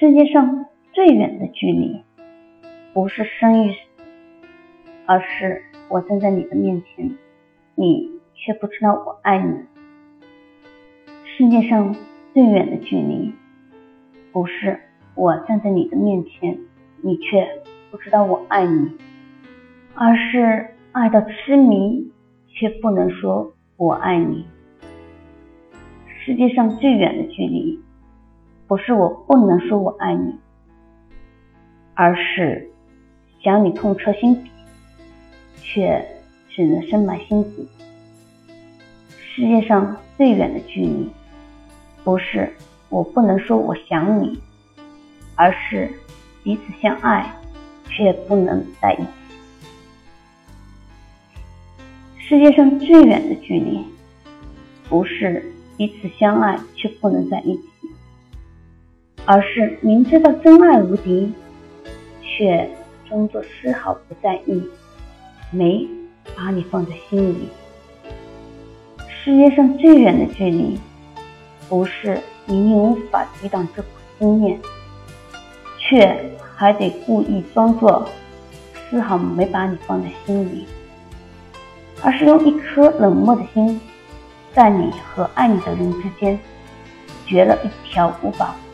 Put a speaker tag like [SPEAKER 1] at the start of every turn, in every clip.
[SPEAKER 1] 世界上最远的距离，不是生与死，而是我站在你的面前，你却不知道我爱你。世界上最远的距离，不是我站在你的面前，你却不知道我爱你，而是爱到痴迷，却不能说我爱你。世界上最远的距离。不是我不能说我爱你，而是想你痛彻心底，却只能深埋心底。世界上最远的距离，不是我不能说我想你，而是彼此相爱却不能在一起。世界上最远的距离，不是彼此相爱却不能在一起。而是明知道真爱无敌，却装作丝毫不在意，没把你放在心里。世界上最远的距离，不是明明无法抵挡这股思念，却还得故意装作丝毫没把你放在心里，而是用一颗冷漠的心，在你和爱你的人之间，掘了一条无法。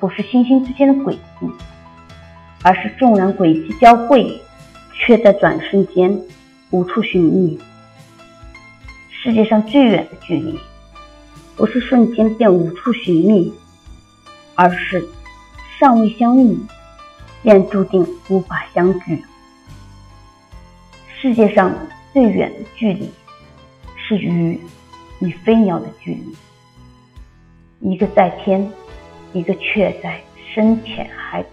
[SPEAKER 1] 不是星星之间的轨迹，而是纵然轨迹交汇，却在转瞬间无处寻觅。世界上最远的距离，不是瞬间便无处寻觅，而是尚未相遇，便注定无法相聚。世界上最远的距离，是鱼与飞鸟的距离，一个在天。一个却在深浅海。